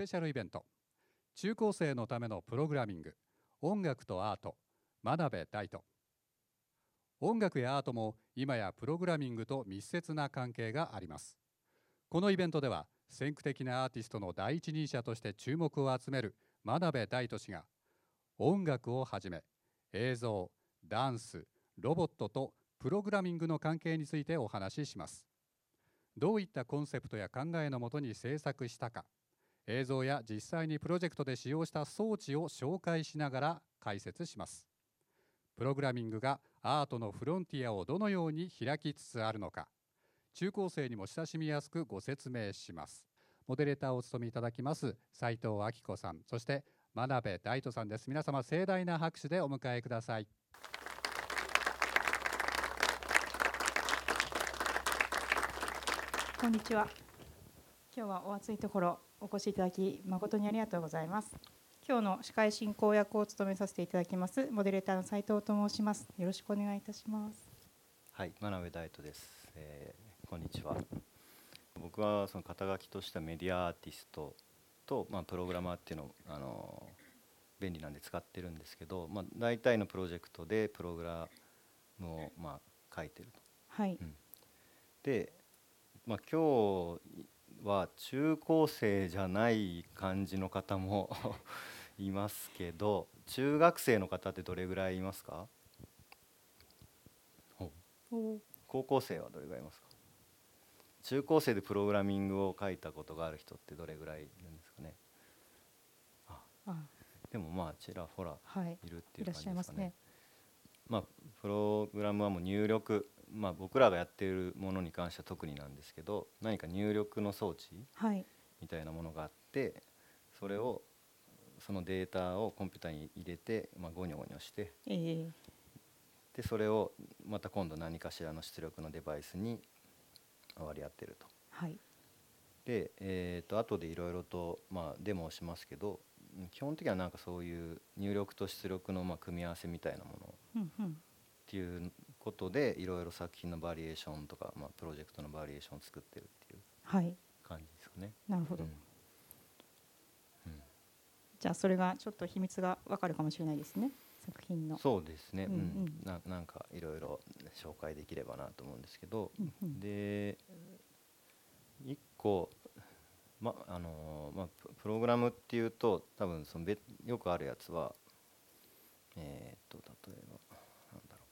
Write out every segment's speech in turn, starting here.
ペシャルイベント。中高生のためのプログラミング。音楽とアート。真鍋大斗。音楽やアートも今やプログラミングと密接な関係があります。このイベントでは先駆的なアーティストの第一人者として注目を集める真鍋大斗氏が音楽をはじめ映像ダンスロボットとプログラミングの関係についてお話しします。どういったコンセプトや考えのもとに制作したか。映像や実際にプロジェクトで使用した装置を紹介しながら解説します。プログラミングがアートのフロンティアをどのように開きつつあるのか中高生にも親しみやすくご説明します。モデレーターをお務めいただきます斉藤明子さんそして真鍋大斗さんです。皆様盛大な拍手でお迎えください。こんにちは。今日はお暑いところ。お越しいただき誠にありがとうございます。今日の司会進行役を務めさせていただきますモデレーターの斉藤と申します。よろしくお願いいたします。はい、真鍋大斗です、えーこんにちは。僕はその肩書きとしてはメディアアーティストと、まあ、プログラマーっていうのを、あの便利なんで使ってるんですけど、まあ、大体のプロジェクトでプログラムを、まあ、書いてると。はい。で、まあ、今日は中高生じゃない感じの方も いますけど中学生の方ってどれぐらいいますか？高校生はどれぐらいいますか？中高生でプログラミングを書いたことがある人ってどれぐらいいるんですかね？あ、でもまあちらほらはい。いるっていいう感じですかね。まあプログラムはもう入力まあ僕らがやっているものに関しては特になんですけど何か入力の装置はい。みたいなものがあってそれをそのデータをコンピューターに入れて、まあ、ゴニョゴニョしてえー、でそれをまた今度何かしらの出力のデバイスに割り当てると。はい。で、えー、と後でいろいろと、まあ、デモをしますけどうん基本的にはなんかそういう入力と出力のまあ組み合わせみたいなものっ。ていうことでいろいろ作品のバリエーションとか、まあ、プロジェクトのバリエーションを作ってるっていうはい。感じですかね。なるほど。うんうんじゃあそれがちょっと秘密がわかるかもしれないですね。作品の。そうですね、うんうんななんかいろいろ紹介できればなと思うんですけど、うんうんで一個、まあのまあ、ププログラムっていうと多分そのべよくあるやつはえーっと例えばなんだろ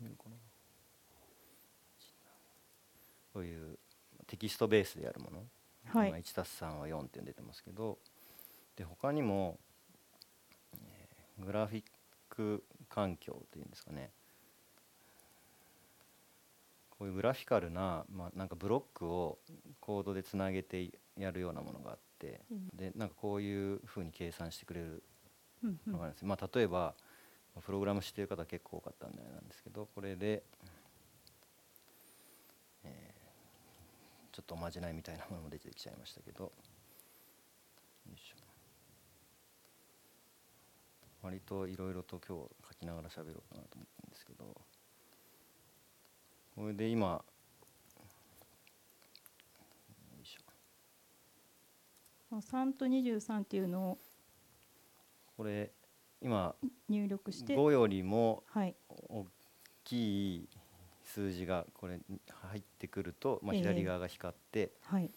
う見るかなこういうテキストベースでやるもの、はい。今 1+3 は4って出てますけど。で他にも、えーグラフィック環境っていうんですかね。こういうグラフィカルな、まあ、なんかブロックをコードでつなげてやるようなものがあって。うん。でなんかこういうふうに計算してくれるうんうんのがあるんですよ。まあ、例えばプログラムしてる方結構多かったんであれなんですけどこれで、えちょっとおまじないみたいなものも出てきちゃいましたけど。割といろいろと今日書きながら喋ろうかなと思ったんですけど。これで今よいしょ。この3と23っていうのをこれ今入力して、5よりもはい。大きい数字がこれに入ってくると、まあ、ええ左側が光って、はい。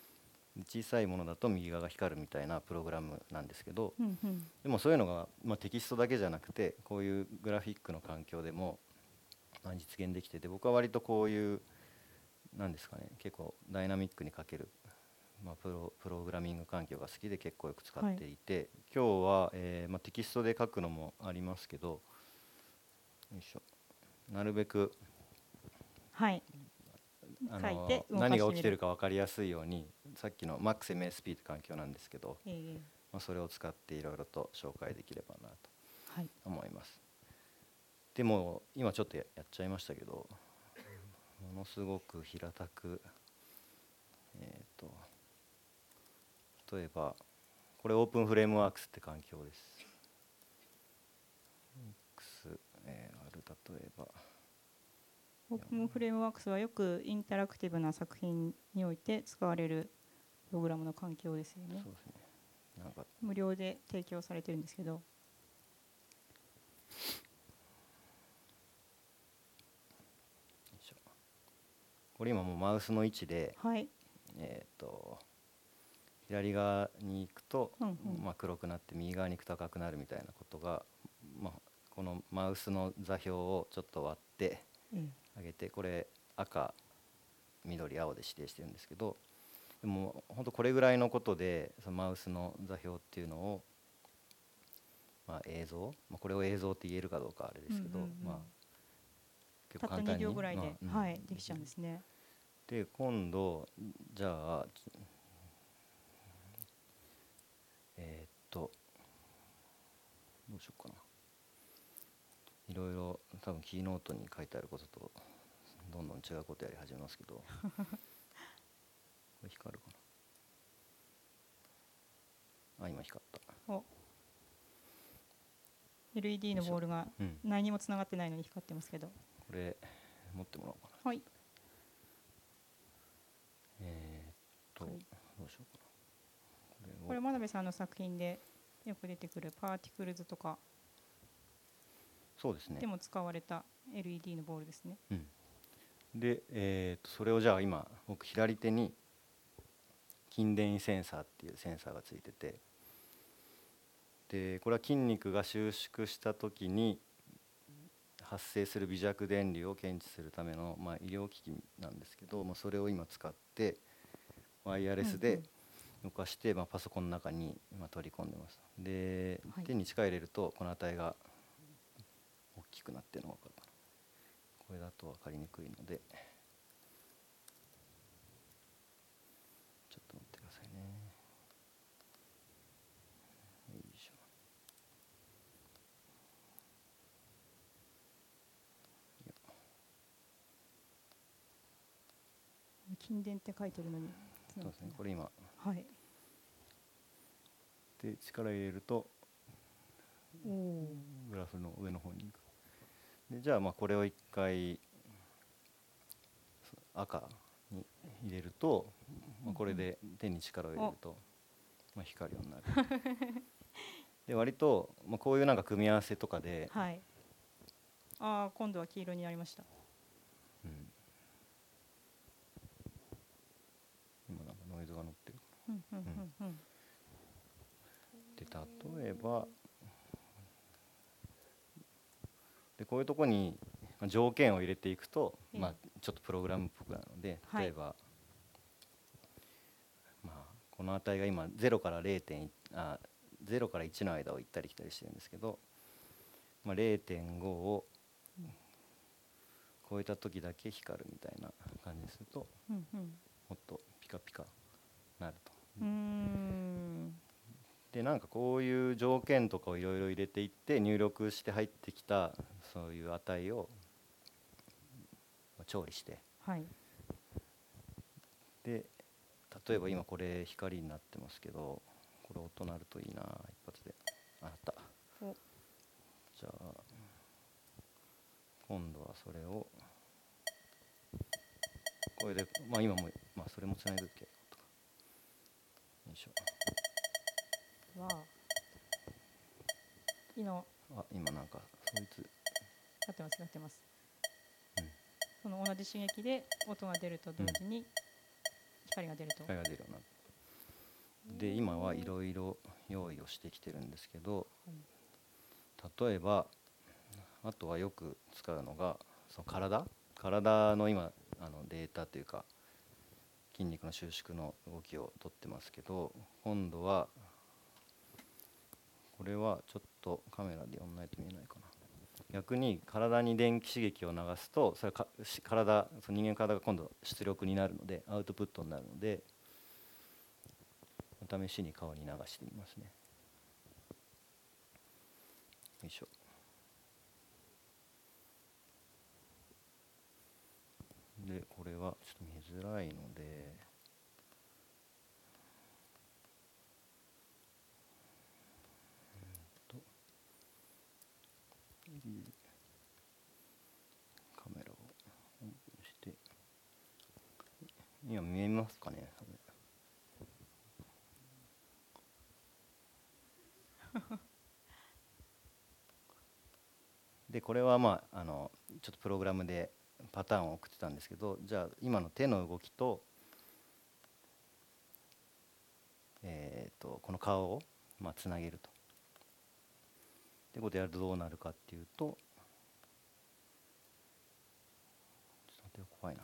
小さいものだと右側が光るみたいなプログラムなんですけどうんうん。でもそういうのが、まあ、テキストだけじゃなくてこういうグラフィックの環境でも、まあ、実現できてて僕は割とこういうなんですかね結構ダイナミックに書ける、まあ、プロプログラミング環境が好きで結構よく使っていて、今日は、えーまあ、テキストで書くのもありますけどよいしょなるべくはい。あの何が起きてるか分かりやすいようにさっきの MaxMSP って環境なんですけど、えーまあ、それを使っていろいろと紹介できればなとはい。思います。でも今ちょっとややっちゃいましたけどものすごく平たくえっ、と例えばこれ openFrameworks って環境です。X、えーある例えば openFrameworks はよくインタラクティブな作品において使われるプログラムの環境ですよね。そうですね。なんか。無料で提供されてるんですけど。これ今もうマウスの位置ではい。えっ、と左側に行くと、うんうん。まあ、黒くなって右側に行くと赤くなるみたいなことが、まあ、このマウスの座標をちょっと割ってええ上げてこれ赤緑青で指定してるんですけどでも本当これぐらいのことでそのマウスの座標っていうのを、まあ、映像、まあ、これを映像って言えるかどうかあれですけど、うんうんうんまあ、結たった2構簡単に秒ぐらいで、まあうんはいできちゃうんですね。で今度じゃあちえーっとどうしようかな。いろいろ多分キーノートに書いてあることとどんどん違うことやり始めますけど これ光るかな。あ今光った。お。LED のボールがうん。何にもつながってないのに光ってますけど。これ持ってもらおうかな。はい。えーっとはい。どうしようかな。これを。これ真鍋さんの作品でよく出てくるパーティクルズとかそうですね。でも使われた LED のボールですね。うん、で、えーとそれをじゃあ今僕左手に筋電位センサーっていうセンサーがついててでこれは筋肉が収縮した時に発生する微弱電流を検知するための、まあ、医療機器なんですけど、まあ、それを今使ってワイヤレスうんで動かして、まあ、パソコンの中に今取り込んでます。で、はい。手に力入れるとこの値が大きくなってるのが分かるかなこれだと分かりにくいので。ちょっと待ってくださいね。よいしょ。筋電っ。て書いてるのにそうですね。これ今。はい。で力入れるとグラフの上の方に行くでじゃあまあこれを一回赤に入れると、まあ、これで手に力を入れると、まあ、光るようになる。で割と、まあ、こういうなんか組み合わせとかで、はい。ああ今度は黄色になりました。うん。今なんかノイズが乗ってる。うんうんうん。うん。で例えばでこういうとこにまあ条件を入れていくと、ええ。まあ、ちょっとプログラムっぽくなるのではい。例えば、まあ、この値が今0から0.1あ0から1の間を行ったり来たりしてるんですけど、まあ、0.5を超えた時だけ光るみたいな感じにするともっとピカピカなると。うーんでなんかこういう条件とかをいろいろ入れていって入力して入ってきたそういう値をまあ調理して。はい。で例えば今これ光になってますけどこれ音鳴るといいな一発で。ああった。お。じゃあ今度はそれをこれでまあ今もまあそれもつないでおけよとかよいしょわあ昨日。あ今なんかそいつ。やってますやってます、うん。その同じ刺激で音が出ると同時に光が出ると、光が出るようになる。で今はいろいろ用意をしてきてるんですけど例えばあとはよく使うのがその体？体の今あのデータというか筋肉の収縮の動きをとってますけど今度はこれはちょっとカメラでやんないと見えないかな。逆に体に電気刺激を流すとそれかし体その人間の体が今度出力になるのでアウトプットになるのでお試しに顔に流してみますね。よいしょ。でこれはちょっと見づらいのでうんとカメラをオ今見えますかねでこれはまああのちょっとプログラムでパターンを送ってたんですけどじゃあ今の手の動きと,、えー、とこの顔をまあつなげると。でことやるとどうなるかっていうとちょっと待って怖いな。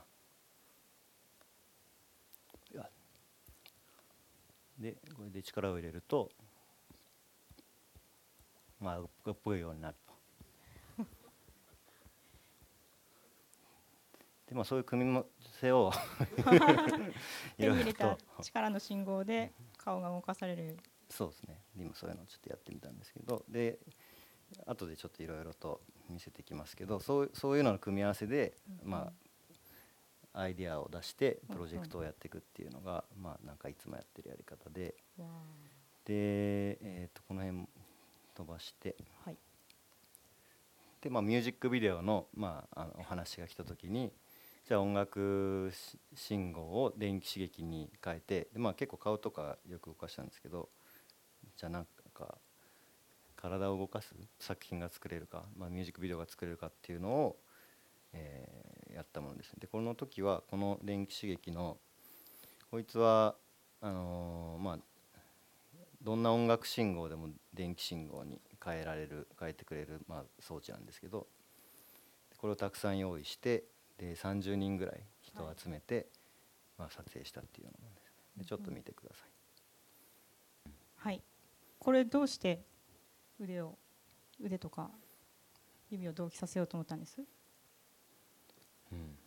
でこれで力を入れるとまあ動くようになるでまあそういう組み合わせを 手に入れた力の信号で顔が動かされる。そうですね。今そういうのをちょっとやってみたんですけど。で後でちょっといろいろと見せてきますけどそうそういうのの組み合わせで、うんまあアイデアを出してプロジェクトをやっていくっていうのが、まあなんかいつもやってるやり方で。わで、えー、とこの辺飛ばして。あはい。で、まあ、ミュージックビデオの,、まあ、あのお話が来た時にじゃあ音楽信号を電気刺激に変えてで、まあ、結構顔とかよく動かしたんですけどじゃあなんか体を動かす作品が作れるか、まあ、ミュージックビデオが作れるかっていうのを、えーやったものですね。でこの時はこの電気刺激のこいつはあのーまあどんな音楽信号でも電気信号に変えられる変えてくれる、まあ、装置なんですけどこれをたくさん用意してで30人ぐらい人を集めて、まあ、撮影したっていうのですね。でちょっと見てください。はい。これどうして腕を腕とか指を同期させようと思ったんです？うん、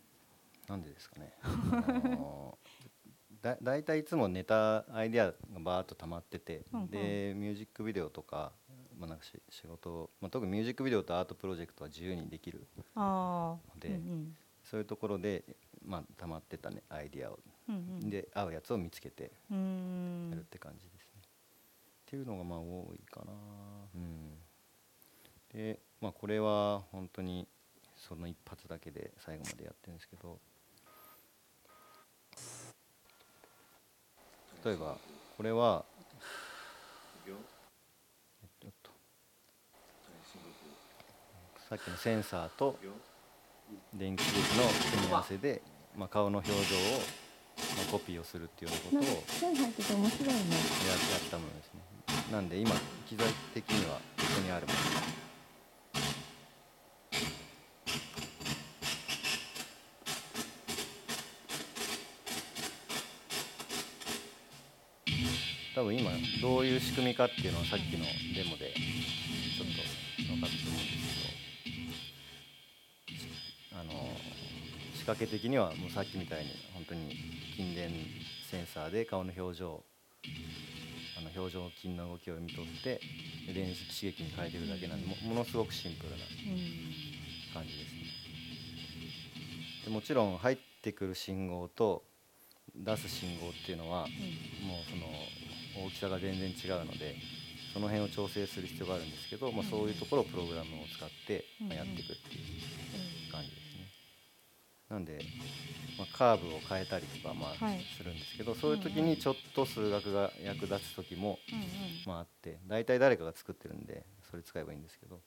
なんでですかね。あのー だ大体いつもネタアイデアがバーッと溜まってて、うんうん。でミュージックビデオとか,、まあ、なんかし仕事を、まあ、特にミュージックビデオとアートプロジェクトは自由にできるああでうんそういうところで、まあ、溜まってた、ね、アイデアを、うんうん。うんで合うやつを見つけてやるって感じですね。っていうのがまあ多いかな。うん、で、まあ、これは本当にその一発だけで最後までやってるんですけど。例えばこれはえっとさっきのセンサーと電気刺激の組み合わせで、まあ、顔の表情を、まあ、コピーをするっていうようなことをやったものですね。なんで今機材的にはここにあるもの多分今どういう仕組みかっていうのはさっきのデモで掛け的にはもうさっきみたいに本当に筋電センサーで顔の表情あの表情筋の動きを読み取って電子刺激に変えてるだけなんでものすごくシンプルな感じですね。でもちろん入ってくる信号と出す信号っていうのはもうその大きさが全然違うのでその辺を調整する必要があるんですけど、まあ、そういうところをプログラムを使って、ま、やっていくっていう感じです。なんで、まあ、カーブを変えたりとかまあはい。するんですけど、そういう時にちょっと数学が役立つ時もうんまああって大体誰かが作ってるんでそれ使えばいいんですけど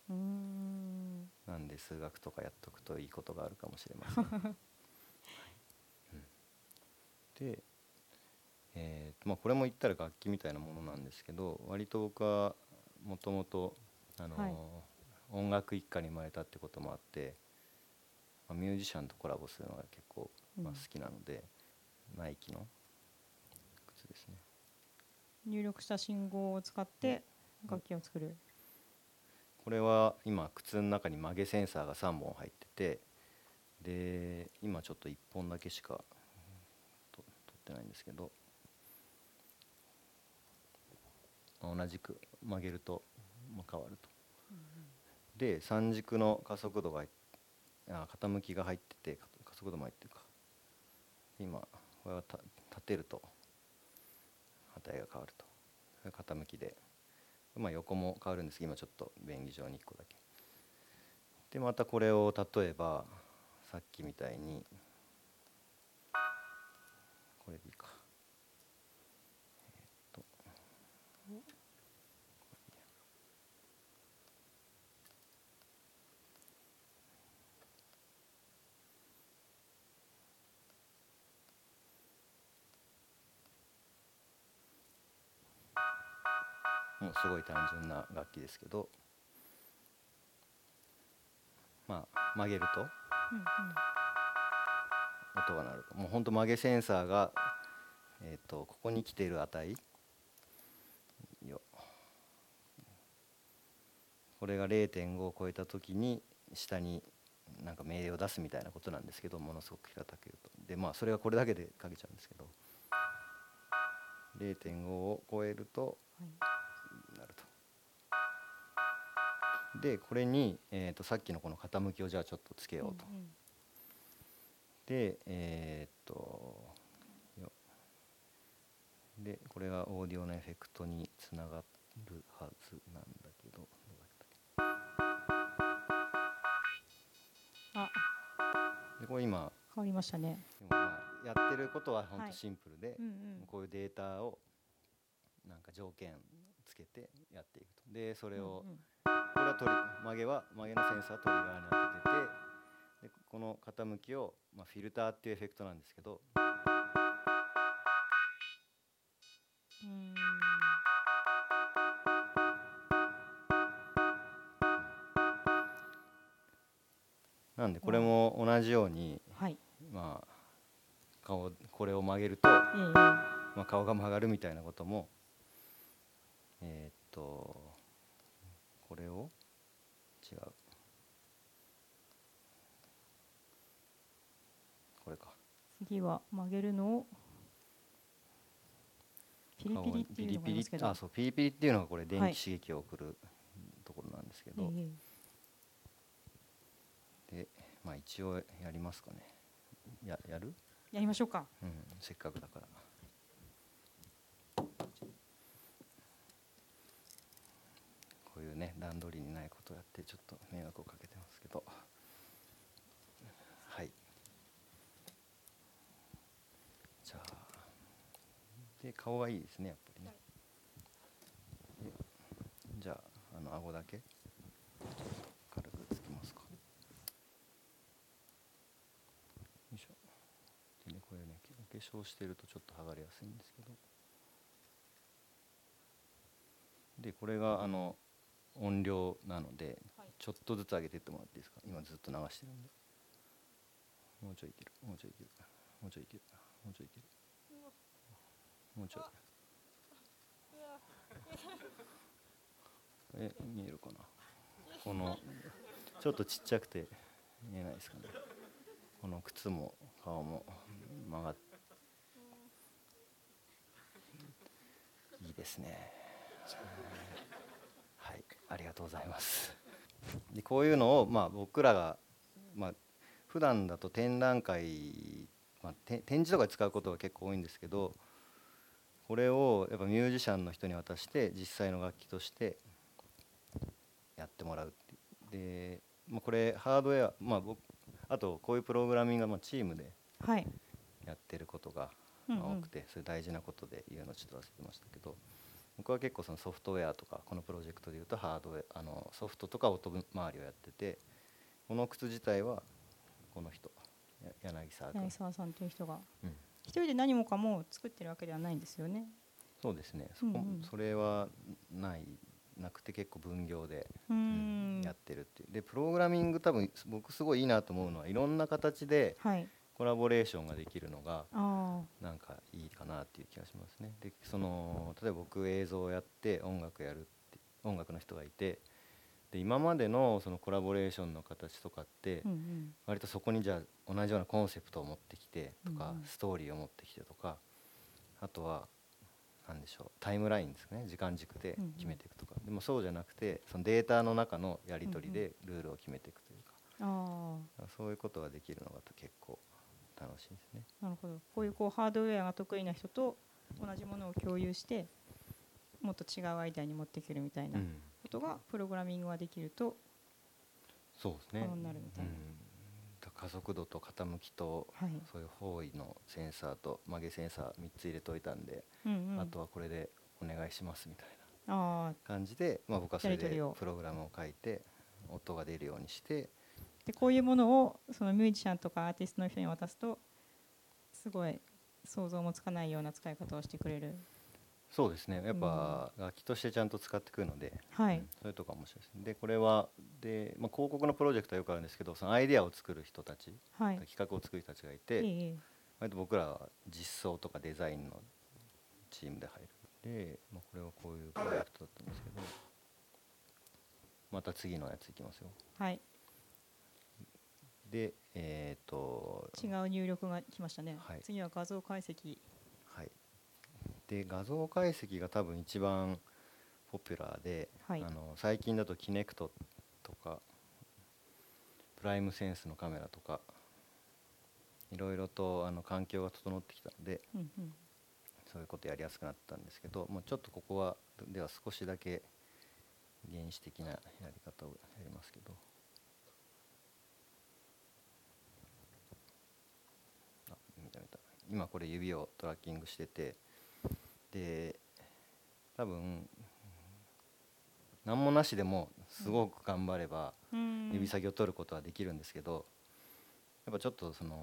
なんで数学とかやっとくといいことがあるかもしれません。はい。うん。で、えーとまあ、これも言ったら楽器みたいなものなんですけど割と僕はもともとあのーはい。音楽一家に生まれたってこともあって、まあ、ミュージシャンとコラボするのが結構、まあ、うん好きなので、ナイキの靴ですね。入力した信号を使って楽器を作るこれは今靴の中に曲げセンサーが3本入っててで今ちょっと1本だけしかと取ってないんですけど、まあ同じく曲げると、まあ、変わると。で三軸の加速度が入っあ傾きが入ってて加速度も入ってるか。今これは立てると値が変わると。傾きで。まあ、横も変わるんですけど今ちょっと便宜上に1個だけ。でまたこれを例えばさっきみたいにこれでいいかえーっともうすごい単純な楽器ですけどまあ曲げると音が鳴るもうほんと曲げセンサーが、えー、とここに来ている値。よ。これが0.5を超えた時に下になんか命令を出すみたいなことなんですけどものすごく平たく言うと。でまあそれはこれだけでかけちゃうんですけど。0.5を超えるとはい。でこれに、えー、とさっきのこの傾きをじゃあちょっとつけようと、うんうん。でえーっとよでこれがオーディオのエフェクトにつながるはずなんだけど。でこれ今。変わりましたね。でもまあやってることは本はい。当シンプルで、うんうん。こういうデータをなんか条件つけてやっていくと。でそれを、うんうんこれはトリ曲げは曲げのセンサートリガーに当てててでこの傾きを、まあ、フィルターっていうエフェクトなんですけどうんなんでこれも同じように、はいまあ顔これを曲げると、まあ、顔が曲がるみたいなこともえーっとこれを違うこれか次は曲げるのをピリピリっていうのがありますけど。あそうピリピリっていうのがこれ電はい気刺激を送るところなんですけえど、えでまあ一応やりますかね。ややる、やりましょうか。うん、せっかくだから。こういうね段取りにないことをやってちょっと迷惑をかけてますけどはいじゃあで顔がいいですねやっぱりね。でじゃああの顎だけ軽くつきますか。よいしょ。でねこれねお化粧してるとちょっと剥がれやすいんですけど。でこれがあの音量なのではい。ちょっとずつ上げてってもらっていいですか。今ずっと流してるんで。もうちょいいけるもうちょいいけるもうちょいいけるもうちょいいけるもうちょい。え見えるかな？このちょっとちっちゃくて見えないですかね。この靴も顔も曲がっいいですね。はい。ありがとうございます。でこういうのをまあ僕らがまあ普段だと展覧会、まあ、て展示とかで使うことが結構多いんですけどこれをやっぱミュージシャンの人に渡して実際の楽器としてやってもらうで、まあ、これハードウェア、まあ、僕あとこういうプログラミングはまあチームではい。やってることが多くてそれ大事なことで言うのちょっと忘れてましたけど僕は結構そのソフトウェアとかこのプロジェクトでいうとハードウェアあのソフトとか音周りをやっててこの靴自体はこの人や柳沢君。柳、沢さんという人が。うん、一人で何もかも作ってるわけではないんですよね。そうですね。そこ、うんうん。それはない。なくて結構分業で、うん。んやってるっていう。でプログラミング多分僕すごいいいなと思うのはいろんな形ではい。コラボレーションができるのがあ。なんかいいかなっていう気がしますね。でその例えば僕映像をやって音楽やるって音楽の人がいてで今までのそのコラボレーションの形とかって割とそこにじゃあ同じようなコンセプトを持ってきてとか、ストーリーを持ってきてとかあとは何でしょうタイムラインですね時間軸で決めていくとか、でもそうじゃなくてそのデータの中のやり取りでルールを決めていくというか,、あそういうことができるのが結構楽しいですね。あなるほど。こういうこうハードウェアが得意な人と同じものを共有してもっと違うアイデアに持っていけるみたいな。うんことがプログラミングができるとそうですね。可能になるみたいな。加速度と傾きとはい。そういう方位のセンサーと曲げセンサー3つ入れといたんで、うんうん。あとはこれでお願いしますみたいあな感じで、まあ、僕はそれでプログラムを書いて音が出るようにしてーでこういうものをそのミュージシャンとかアーティストの人に渡すとすごい想像もつかないような使い方をしてくれるそうですね。やっぱ楽器としてちゃんと使ってくるので、はい。うんそれとか面白いですね。でこれはで、まあ、広告のプロジェクトはよくあるんですけどそのアイデアを作る人たち、はい。企画を作る人たちがいいて、いいい割と僕らは実装とかデザインのチームで入るで、まあ、これはこういうプロジェクトだったんですけどまた次のやついきますよ。はい。でえっ、と違う入力が来ましたね、はい。次は画像解析。はいで画像解析が多分一番ポピュラーで、はい。あの最近だとキネクトとかプライムセンスのカメラとかいろいろとあの環境が整ってきたのでうんうん。そういうことやりやすくなったんですけど、もうちょっとここはでは少しだけ原始的なやり方をやりますけど。あ見た見た。今これ指をトラッキングしててで多分何もなしでもすごく頑張ればうん。指先を取ることはできるんですけどやっぱちょっとその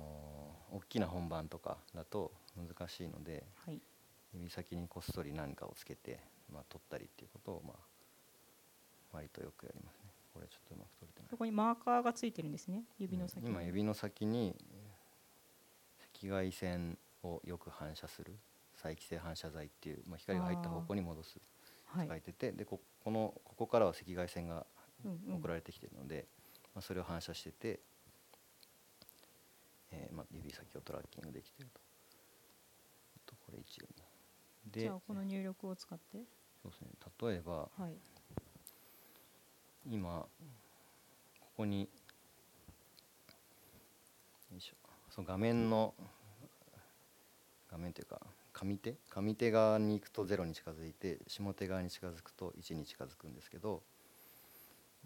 大きな本番とかだと難しいのではい。指先にこっそり何かをつけて、まあ、取ったりっていうことを、まあ、割とよくやりますね。これちょっとうまく取れてない。そこにマーカーがついてるんですね指の先に。今指の先に赤外線をよく反射する再帰性反射材っていう、まあ、光が入った方向に戻すはい。書いてて、でここのここからは赤外線がうんうん。送られてきてるので、まあ、それを反射してて、えーまあ、指先をトラッキングできてると。あとこれ一応でじゃあこの入力を使って？そうですね。例えばはい。今ここによいしょ。その画面の画面というか上手？上手側に行くと0に近づいて下手側に近づくと1に近づくんですけど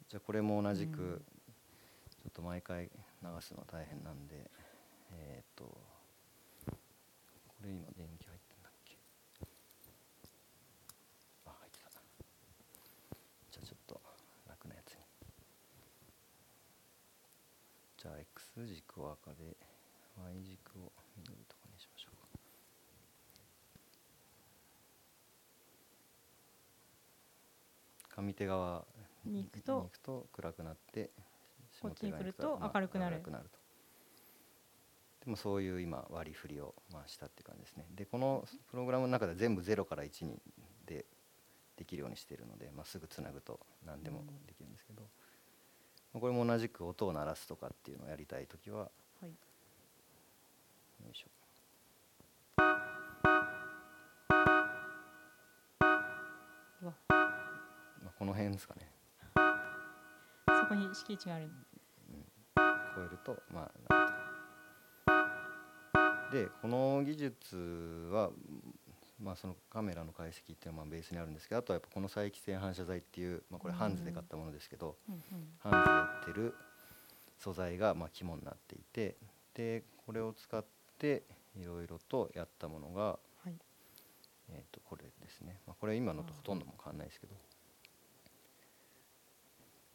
じゃあこれも同じく、うん。ちょっと毎回流すのは大変なんでえーっとこれ今電気入ってんだっけ？あ入ってた。じゃあちょっと楽なやつに。じゃあ X 軸を赤で Y 軸を緑とかにしましょうか上手側に行くとくと暗くなってこっちに来ると明るくなる。明るくなると。でもそういう今割り振りをまあしたって感じですね。でこのプログラムの中では全部0から1にでできるようにしているので、まあ、すぐつなぐと何でもできるんですけど、まあこれも同じく音を鳴らすとかっていうのをやりたい時ははい。よいしょ。うわ。まあ、この辺ですかね。そこに敷地がある超えるとまあでこの技術は、まあ、そのカメラの解析っていうのはまあベースにあるんですけどあとはやっぱこの再帰性反射材っていう、まあ、これハンズで買ったものですけど、うんうんハンズで売ってる素材がまあ肝になっていてでこれを使っていろいろとやったものが、はい。えー、とこれですね、まあ、これ今のとほとんども変わんないですけど、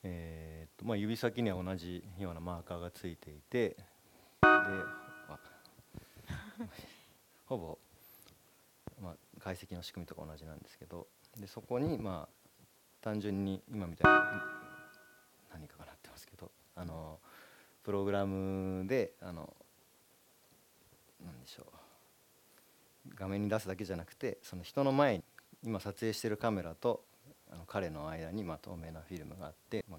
えーとまあ、指先には同じようなマーカーがついていてで ほぼ、まあ、解析の仕組みとか同じなんですけどでそこにまあ単純に今みたいな何かがなってますけどあのプログラムであのなんでしょう画面に出すだけじゃなくてその人の前に今撮影してるカメラとあの彼の間にまあ透明なフィルムがあって、ま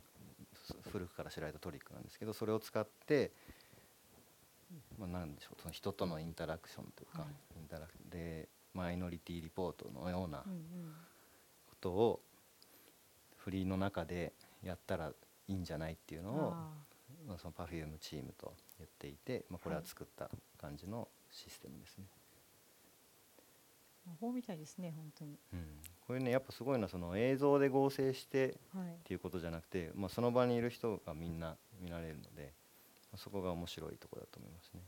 古くから知られたトリックなんですけどそれを使って、まあ、なんでしょうその人とのインタラクションというか、はい。インタラクでマイノリティリポートのようなことをフリーの中でやったらいいんじゃないっていうのをあまあ、その Perfume チームと言っていて、まあ、これははい作った感じのシステムですね。ー魔法みたいですね本当に。うん、これねやっぱすごいのはその映像で合成してっはい。ていうことじゃなくて、まあ、その場にいる人がみんな見られるのでそこが面白いところだと思いますね。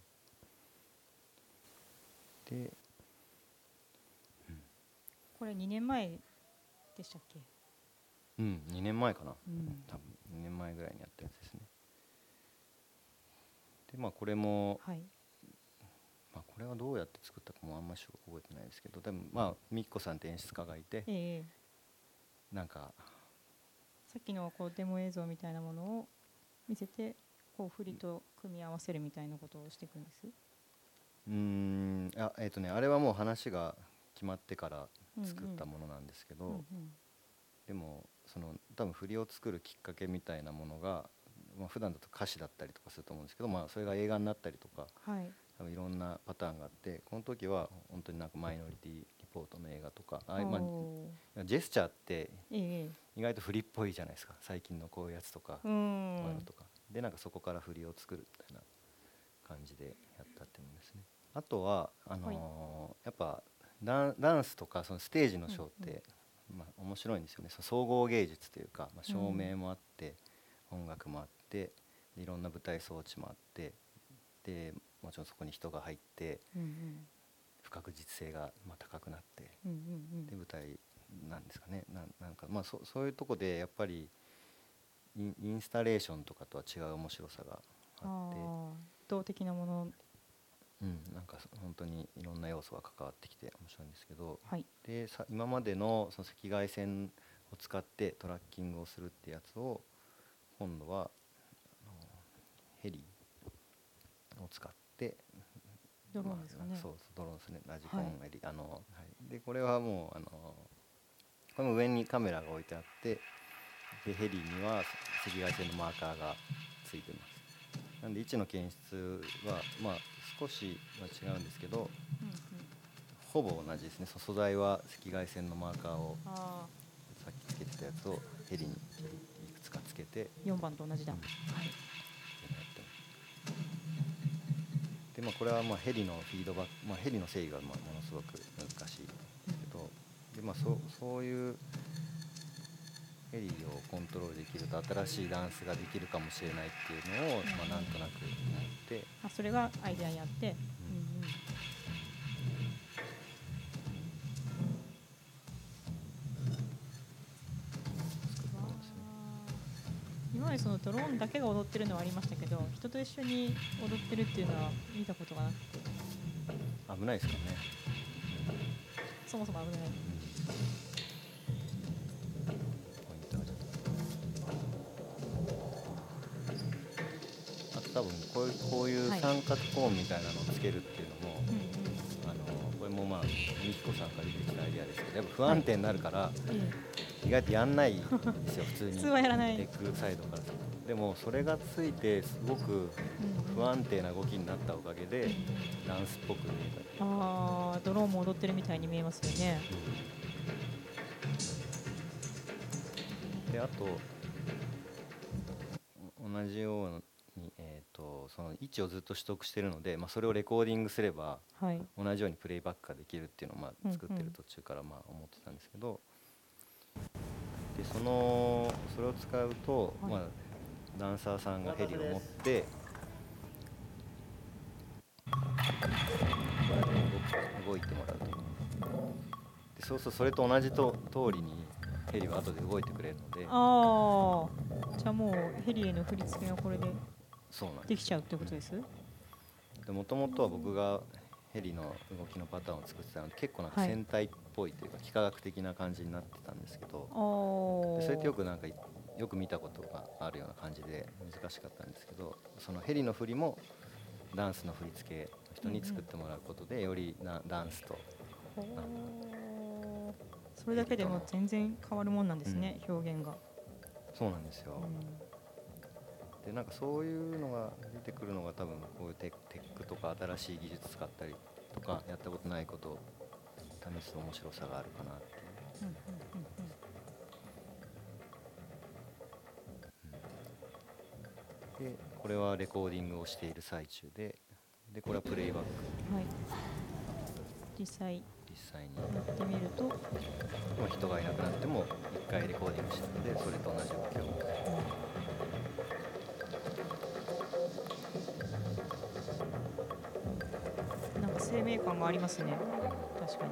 でこれ2年前でしたっけ、うん2年前かな。うん。多分2年前ぐらいにやったやつですね。でまあこれも、はい。まあ、これはどうやって作ったかもあんまり覚えてないですけどでもまあみっこさんって演出家がいてええ。なんかさっきのこうデモ映像みたいなものを見せてこう振りと組み合わせるみたいなことをしていくんです？うーんあえっ、とねあれはもう話が決まってから作ったものなんですけど、うんうん。でもその多分振りを作るきっかけみたいなものが、まあ普段だと歌詞だったりとかすると思うんですけど、まあ、それが映画になったりとかはい多分いろんなパターンがあってこの時は本当になんかマイノリティリポートの映画とかあ、まおあ、ジェスチャーって意外と振りっぽいじゃないですか。最近のこういうやつとか、うこういうのんとか。でなんかそこから振りを作るみたいな感じでやったっていうのですね。あとはあのーやっぱダンダンスとかそのステージのショーって、まあ、面白いんですよね。その総合芸術というか、まあ、照明もあって、音楽もあってでいろんな舞台装置もあってでもちろんそこに人が入ってうんうん。不確実性がまあ高くなってうんうんで舞台なんですかね。なんなんかまあそそういうとこでやっぱりインインスタレーションとかとは違う面白さがあって。動的なもの。うん、なんかそ本当にいろんな要素が関わってきて面白いんですけど。はい。でさ今までのその赤外線を使ってトラッキングをするってやつを今度はあのヘリを使ってドローンですかね。まあそうドローンですね。ラジコンはい。ヘリ、あのはい、でこれはもうあのこれも上にカメラが置いてあってでヘリには赤外線のマーカーがついてます。なんで位置の検出はまあ少しは違うんですけどうんうんほぼ同じですね。そ素材は赤外線のマーカーをさっきつけてたやつをヘリにいくつかつけて。4番と同じだ、うん。はいやってますでまあこれはまあヘリのフィードバック、まあ、ヘリの制御がまあものすごく難しいですけどで、まあ、そうそういうヘリをコントロールできると新しいダンスができるかもしれないっていうのを、まあ、なんとなくやって。あそれがアイデアにあって、うんうん作ったんですね。今までそのドローンだけが踊ってるのはありましたけど人と一緒に踊ってるっていうのは見たことがなくて。危ないですかね、そもそも危ない。あと多分こういうこういうはい三角コーンみたいなのをつけるっていうのも、うんうん。あのこれもまあみきこさんから出てきたアイデアですけどやっぱ不安定になるから、え意外とやんないんですよ普通に。普通はやらない。テックサイドから。するとでもそれがついてすごくえ不安定な動きになったおかげでダンスっぽく見えたりああドローンも踊ってるみたいに見えますよね。であとお同じように、えー、とその位置をずっと取得してるので、まあ、それをレコーディングすればはい。同じようにプレイバックができるっていうのをまうんうん。あ作ってる途中からまあ思ってたんですけど、でそのそれを使うと、はい。まあ、ダンサーさんがヘリを持って。動いてもらうとでそうするとそれと同じと通りにヘリは後で動いてくれるので。ああじゃあもうヘリへの振り付けがこれででできちゃうってことです？すもともとは僕がヘリの動きのパターンを作ってたので結構なんかはい。戦隊っぽいというか幾何学的な感じになってたんですけど、ああでそれってよくなんかよく見たことがあるような感じで難しかったんですけどそのヘリの振りもダンスの振り付けの人に作ってもらうことでよりなダンスとそれだけでも全然変わるもんなんですね、表現が、そうなんですよ、うでなんかそういうのが出てくるのが多分こういうテテックとか新しい技術使ったりとかやったことないことを試す面白さがあるかなっていう。んうんうんでこれはレコーディングをしている最中ででこれはプレイバック、はい、実際。実際に。やってみると。人がいなくなっても1回レコーディングしたのでそれと同じ動きを。ん。生命感がありますね。確かに。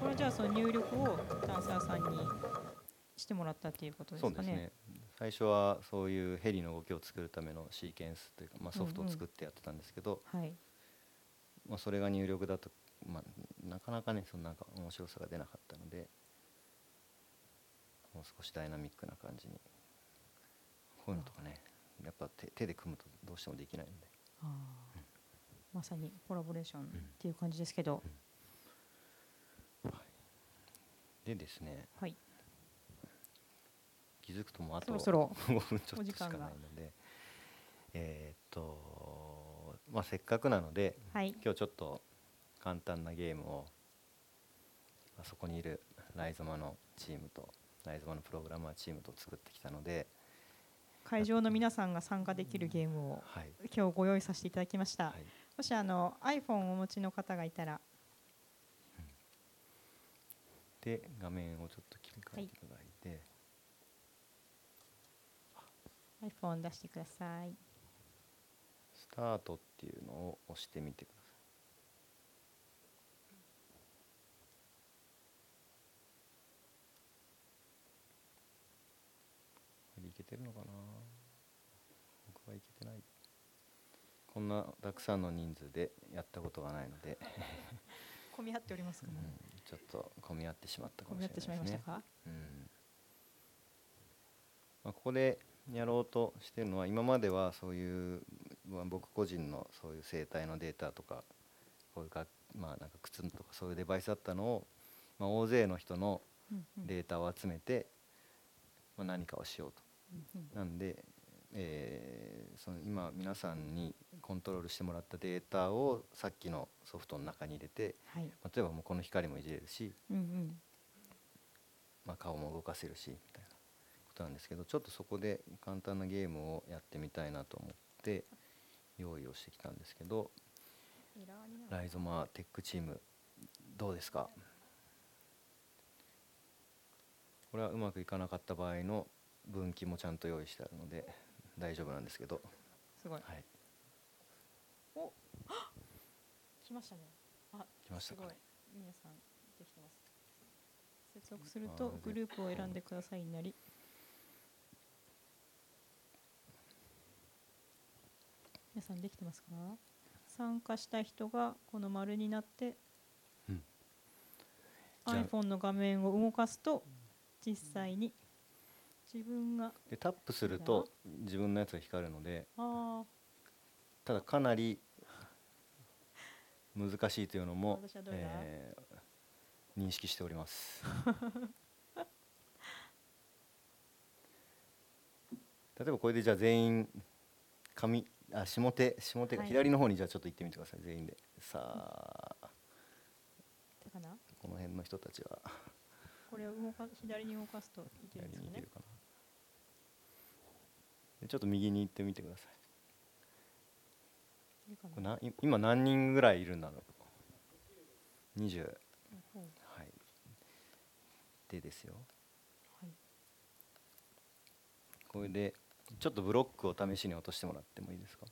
これじゃあその入力をダンサーさんにしてもらったっていうことですかね。そうですね最初はそういうヘリの動きを作るためのシーケンスというか、まあ、ソフトを作ってやってたんですけど、はい。まあ、それが入力だと、まあ、なかなかねそのなんか面白さが出なかったのでもう少しダイナミックな感じにこういうのとかねやっぱ手手で組むとどうしてもできないので。あー。まさにコラボレーションっていう感じですけど、でですねはい気づくともうあとそろそろ5分ちょっとしかないのでえーっとまあせっかくなのではい。今日ちょっと簡単なゲームをあそこにいるライゾマのチームとライゾマのプログラマーチームと作ってきたので、会場の皆さんが参加できるゲームをはい。今日ご用意させていただきました、はい、もしあの iPhone をお持ちの方がいたら。で画面をちょっと切り替えていただい。て、iPhone 出してくださいスタートっていうのを押してみてください。これいけてるのかな？僕はいけてない。こんなたくさんの人数でやったことがないので、混み合っておりますかね、うん、ちょっと混み合ってしまったかもしれないですねしまいました。か？うんまあ、ここでやろうとしてるのは今まではそういう、まあ、僕個人のそういう生態のデータとかこういうか、まあ、なんか靴とかそういうデバイスだったのを、まあ、大勢の人のデータを集めて、まあ、何かをしようと。なんで、えーその今皆さんにコントロールしてもらったデータをさっきのソフトの中に入れてはい。例えばもうこの光もいじれるしうんうん。まあ、顔も動かせるしみたいなことなんですけどちょっとそこで簡単なゲームをやってみたいなと思って用意をしてきたんですけどライゾマテックチームどうですか？これはうまくいかなかった場合の分岐もちゃんと用意してあるので大丈夫なんですけど、すごい。はい、来ましたね。あ来ましたか？すごい。皆さんできてます。接続するとグループを選んでくださいになり皆さんできてますか？参加した人がこの丸になって、うん。iPhone の画面を動かすと実際に自分がでタップすると自分のやつが光るのであただかなり難しいというのもえー認識しております。例えばこれでじゃあ全員上あ下手下手がはい。左の方にじゃあちょっと行ってみてください全員で。さあ。この辺の人たちは。これを動か左に動かすといけるんですかね。左に行けるかな。でちょっと右に行ってみてください。いるかこれな今何人ぐらいいるんだろう。20ほう。はい。でですよ。はい。これでちょっとブロックを試しに落としてもらってもいいですか？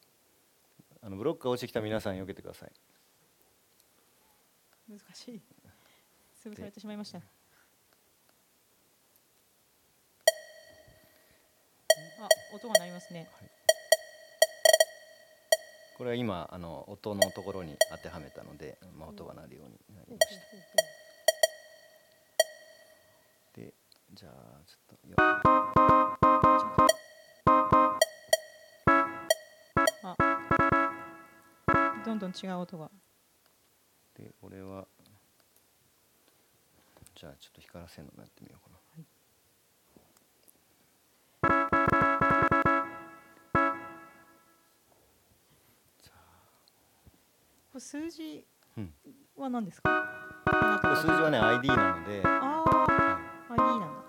あのブロックが落ちてきた皆さん避けてください。難しい。潰されてしまいました。あ音が鳴りますね。これは今あの音のところに当てはめたので、まあ、音が鳴るようになりました。でじゃあちょっとよどんどん違う音が。で俺はじゃあちょっと光らせるのもやってみようかな、じゃこれ数字うん。は何ですか？あこれ数字はね ID なので、あはあ ID なんだ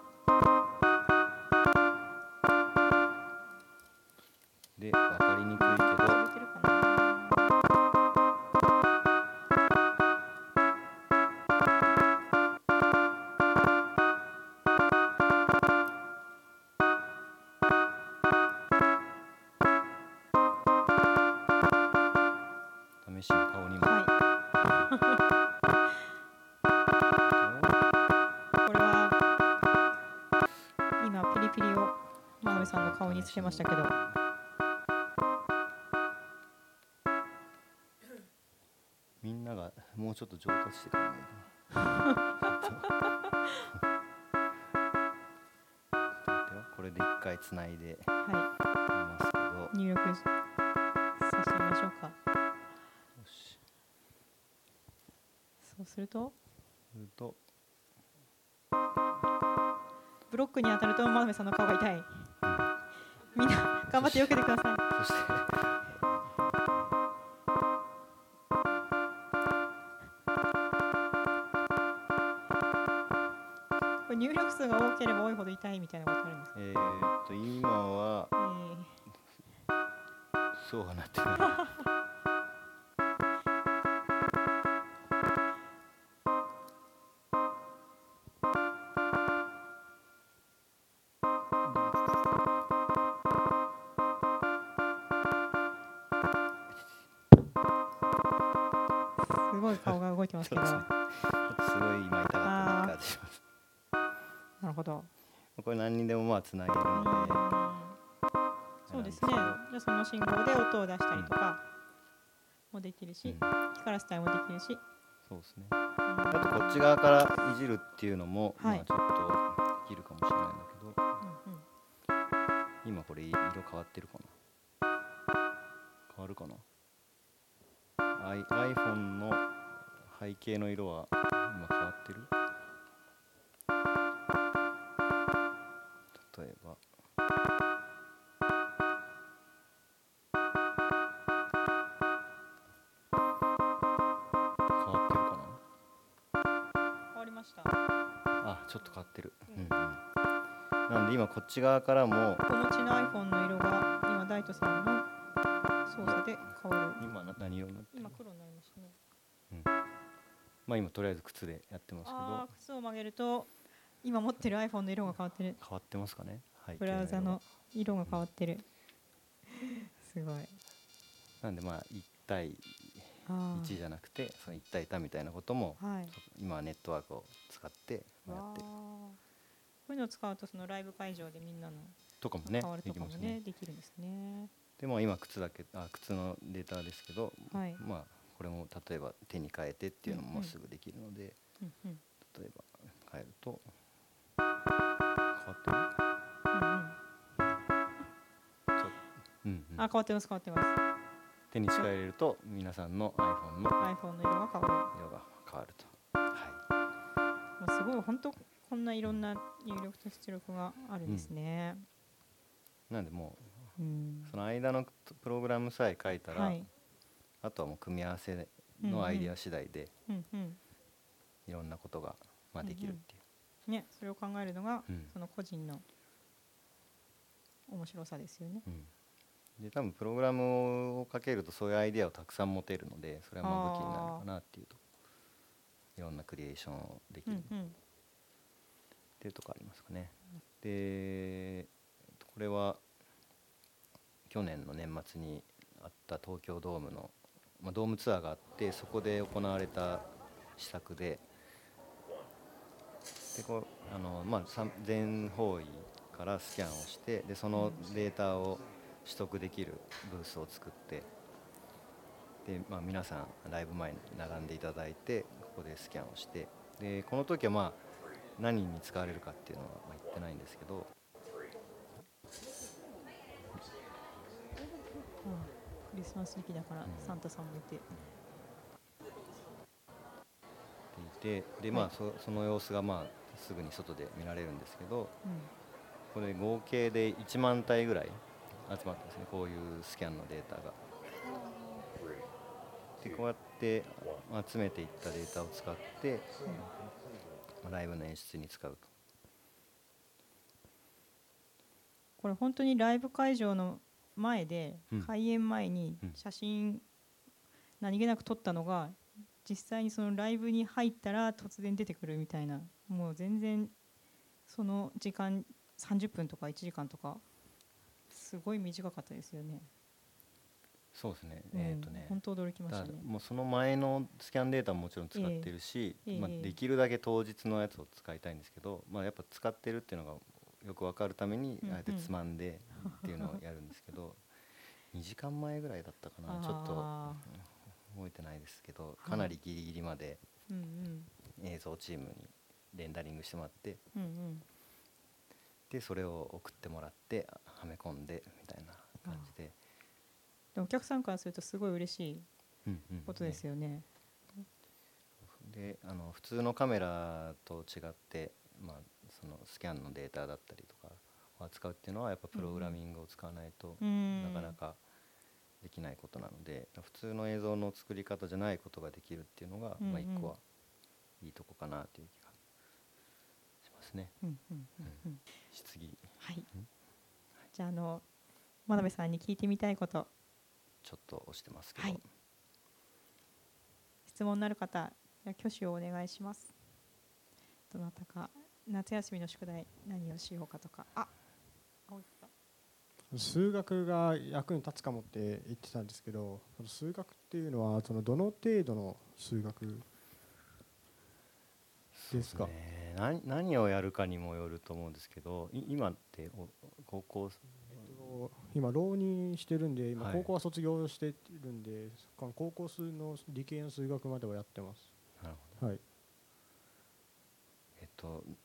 んの顔につけましたけど。みんながもうちょっと上達してからがいいかな。ちょっと待ってよ。これで一回つないで。はい。入力させましょうか。そうすると。すると。ブロックに当たると真鍋さんの顔が痛いみんな頑張って避けてください。そしてこれ入力数が多ければ多いほど痛いみたいなことあるんですか、えーっと今はえそうはなってないごい顔が動いてます けどすごい今痛かった感じします。るほど。これ何にでもまあつなげるうのでん。そうですね。じゃあその信号で音を出したりとかもできるし、うん。光らせたりもできるし、そうですね。うん。あとこっち側からいじるっていうのも、はい。まあちょっとできるかもしれないんだけど。今これ色変わってるかな。変わるかな。I iPhone の背景の色は今変わってる？例えば。変わってるか変わりました。なあちょっと変わってる、うん。うん、なんで今こっち側からも。手持ちの iPhone の色が今大斗さんの操作で変わる。今な何色になってまあ今とりあえず靴でやってますけど。靴を曲げると今持ってる iPhone の色が変わってる。変わってますかね？背景ブラウザの色が。変わってる。すごい。なんでまあ1対あ1じゃなくてその1対多みたいなこともあはい。今はネットワークを使ってまあやって。こういうのを使うとそのライブ会場でみんなのとかもね変わるできますね。できるんですね。でまあ今靴だけあ靴のデータですけど、はい。まあこれも例えば手に変えてっていうのもすぐできるので、うんうん。例えば変えると変わってる？うんうん。うんうん。あ変わってます変わってます。手に近寄れると皆さんの iPhone の iPhone の色が変わ色が変わると。はるもうすごい本当こんないろんな入力と出力があるんですね。いなんでもうん。うその間のプログラムさえ書いたら、はいあとはもう組み合わせのアイデア次第でうんうん。いろんなことがまあできるっていう、ねそれを考えるのがうん。その個人の面白さですよね。うん。で多分プログラムをかけるとそういうアイデアをたくさん持てるのでそれはまあ武器になるのかなっていうと。いろんなクリエーションをできるっうんうん。ていうとこありますかね。でこれは去年の年末にあった東京ドームの、まあ、ドームツアーがあってそこで行われた施策ででこうあの、まあ、全方位からスキャンをしてでそのデータを取得できるブースを作ってで、まあ、皆さんライブ前に並んでいただいてここでスキャンをしてでこの時はまあ何に使われるかっていうのは言ってないんですけど。リスマス時期だからうん。サンタさんもいて。でいてで、まあ、そその様子がまあすぐに外で見られるんですけどうん。これ合計で1万体ぐらい集まってますねこういうスキャンのデータが。でこうやって集めていったデータを使って、まあライブの演出に使うと。これ本当にライブ会場の前で、うん。開演前にうん。写真何気なく撮ったのが実際にそのライブに入ったら突然出てくるみたいな。もう全然その時間30分とか1時間とかすごい短かったですよね。そうですね、うん。えっ、とね。本当驚きましたね。もうその前のスキャンデータももちろん使ってるし、まあ、ええ。ええできるだけ当日のやつを使いたいんですけど、まあ、やっぱ使ってるっていうのがよく分かるためにうんうん。あえてつまんでっていうのをやるんですけど2時間前ぐらいだったかな。ちょっとあ覚えてないですけどい。かなりギリギリまで映像チームにレンダリングしてもらってうんうん。うんでそれを送ってもらってはめ込んでみたいな感じで。でお客さんからするとすごい嬉しいうんうんことですよね。であの普通のカメラと違って、まあ、そのスキャンのデータだったりとかを扱うっていうのはやっぱプログラミングを使わないとうん。なかなかできないことなので普通の映像の作り方じゃないことができるっていうのが、まあ、一個はいいとこかなという気がしますね。質疑はい。じゃああの真鍋さんに聞いてみたいこと、ちょっと押してますけど、はい。質問のある方、じゃあ挙手をお願いします。どなたか夏休みの宿題何をしようかとか、あ、数学が役に立つかもって言ってたんですけどその数学っていうのはそのどの程度の数学ですか？ね。何何をやるかにもよると思うんですけどい今ってお高校と今浪人してるんで今はい。高校は卒業してるんで、その高校数の理系の数学まではやってます。なるほど。はい。えっとゲ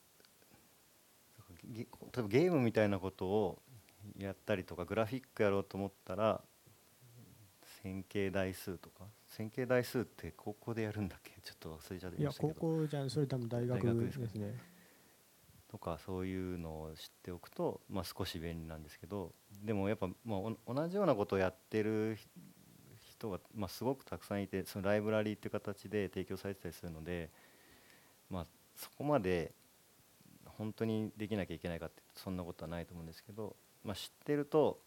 例えばゲームみたいなことをやったりとかグラフィックやろうと思ったら線形代数とか？線形代数って高校でやるんだっけ？ちょっと忘れちゃいいや高ましたけど。校じゃんそれ多分大学大学でですね。とかそういうのを知っておくと、まあ、少し便利なんですけどでもやっぱ、まあ、お同じようなことをやってるひ人が、まあ、すごくたくさんいてそのライブラリーっていう形で提供されてたりするので、まあ、そこまで本当にできなきゃいけないかってそんなことはないと思うんですけど、まあ、知ってると、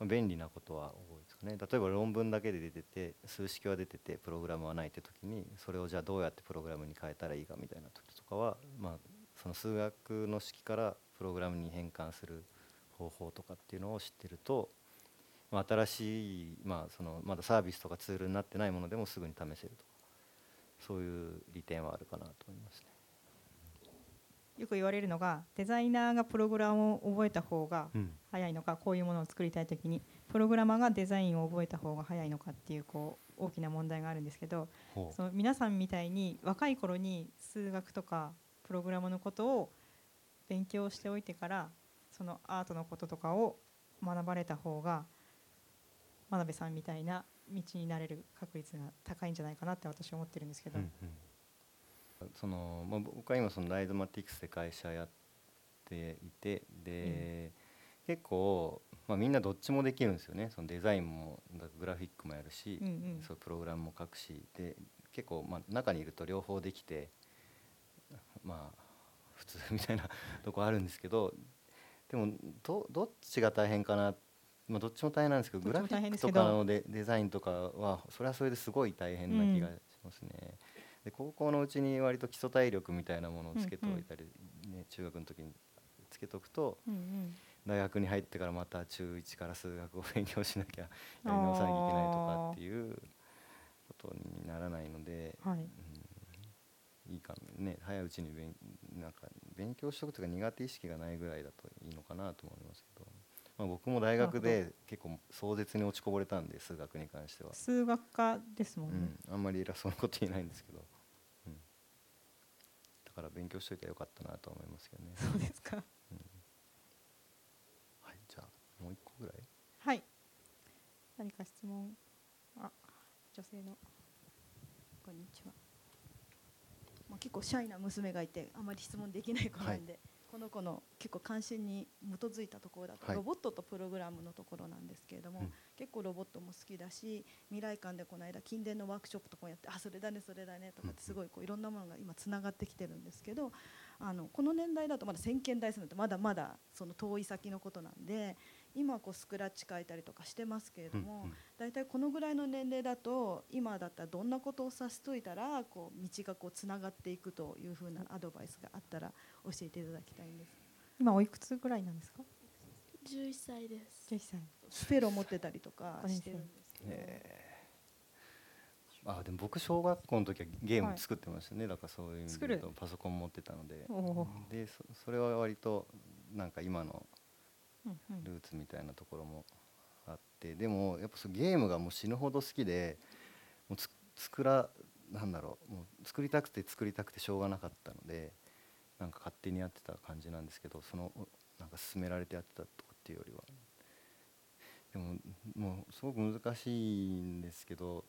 便利なことは多いですかね例えば論文だけで出てて数式は出ててプログラムはないって時にそれをじゃあどうやってプログラムに変えたらいいかみたいな時とかは、まあ、その数学の式からプログラムに変換する方法とかっていうのを知ってると、まあ、新しい、まあ、そのまだサービスとかツールになってないものでもすぐに試せるとかそういう利点はあるかなと思いますね。よく言われるのがデザイナーがプログラムを覚えた方がうん。早いのかこういうものを作りたいときにプログラマーがデザインを覚えた方が早いのかっていうこう大きな問題があるんですけどその皆さんみたいに若い頃に数学とかプログラムのことを勉強しておいてからそのアートのこととかを学ばれた方が真鍋さんみたいな道になれる確率が高いんじゃないかなって私は思ってるんですけど、うんうんそのまあ、僕は今そのライゾマティクスで会社やっていてで、結構、まあ、みんなどっちもできるんですよね。そのデザインもだグラフィックもやるし、うんうん。そうプログラムも書くしで結構、まあ、中にいると両方できてまあ普通みたいな とこあるんですけどでもどどっちが大変かなまあ、どっちも大変なんですけど。グラフィックとかのデデザインとかはそれはそれですごい大変な気がしますね。で高校のうちに割と基礎体力みたいなものをつけておいたり、ね、中学の時につけておくとうんうん。大学に入ってからまた中1から数学を勉強しなきゃやり直さなきゃいけないとかっていうことにならないので、はい。うん、いいかもね。早いうちに勉なんか勉強しとくというか苦手意識がないぐらいだといいのかなと思いますけど、まあ、僕も大学なで結構壮絶に落ちこぼれたんで数学に関しては、数学科ですもうんね、ん、あんまり偉そうなこと言えないんですけど、勉強しといたらよかったなとは思いますけどね。そうですか。はい、じゃあもう一個ぐらい？はい。何か質問？あ女性の。こんにちは。まあ、結構シャイな娘がいてあまり質問できない子なんで、この子の結構関心に基づいたところだと、はい。ロボットとプログラムのところなんですけれども、うん。結構ロボットも好きだし未来館でこの間近電のワークショップとかもやってあそれだねそれだねとかってすごいこういろんなものが今つながってきてるんですけどあのこの年代だとまだ先見代数なんてまだまだその遠い先のことなんで今こうスクラッチ書いたりとかしてますけれども、大体このぐらいの年齢だと今だったらどんなことをさせといたらこう道がこうつながっていくというふうなアドバイスがあったら教えていただきたいんです。今おいくつぐらいなんですか？11歳です。11歳。スペロ持ってたりとかしてるんですけど、え。ーあでも僕小学校の時はゲーム作ってましたね、だからそういう意味でパソコン持ってたので。でそそれは割となんか今のルーツみたいなところもあってでもやっぱそうゲームがもう死ぬほど好きでもうつ作らなんだろうもう作りたくて作りたくてしょうがなかったのでなんか勝手にやってた感じなんですけどそのなんか勧められてやってたとかっていうよりは。でももうすごく難しいんですけど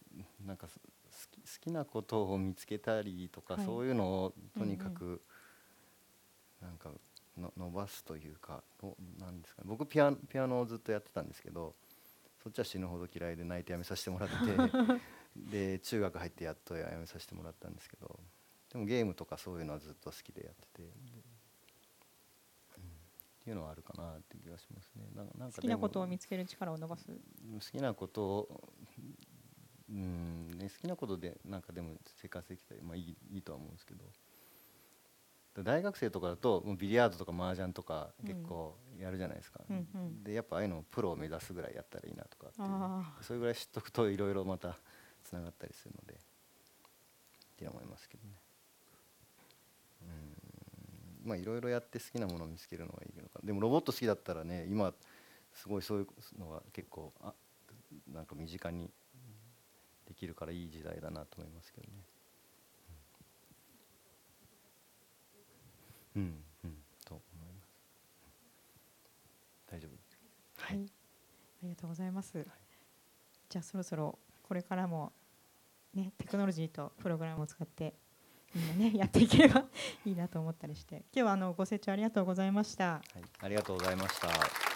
なんかす好き好きなことを見つけたりとか、はい。そういうのをとにかうんくなんかの伸ばすというかなんですかね。僕ピアノピアノをずっとやってたんですけどそっちは死ぬほど嫌いで泣いてやめさせてもらって で中学入ってやっとやめさせてもらったんですけどでもゲームとかそういうのはずっと好きでやってて、でうん。っていうのはあるかなって気がしますね。なんなんか好きなことを見つける力を伸ばす？好きなことをうん、ね、好きなことでなんかでも生活できたら、まあ、いいいいとは思うんですけど。で大学生とかだともうビリヤードとか麻雀とかうん。結構やるじゃないですか、うんうんでやっぱああいうのをプロを目指すぐらいやったらいいなとかってそれぐらい知っとくといろいろまたつながったりするのでって思いますけどね。うん。まあいろいろやって好きなものを見つけるのがいいのか。でもロボット好きだったらね今すごいそういうのが結構あなんか身近にできるからいい時代だなと思いますけどねうんうんと思います。大丈夫はい、ありがとうございます。じゃあそろそろこれからもねテクノロジーとプログラムを使ってみんなね やっていければいいなと思ったりして、今日はあのご清聴ありがとうございました。はい、ありがとうございました。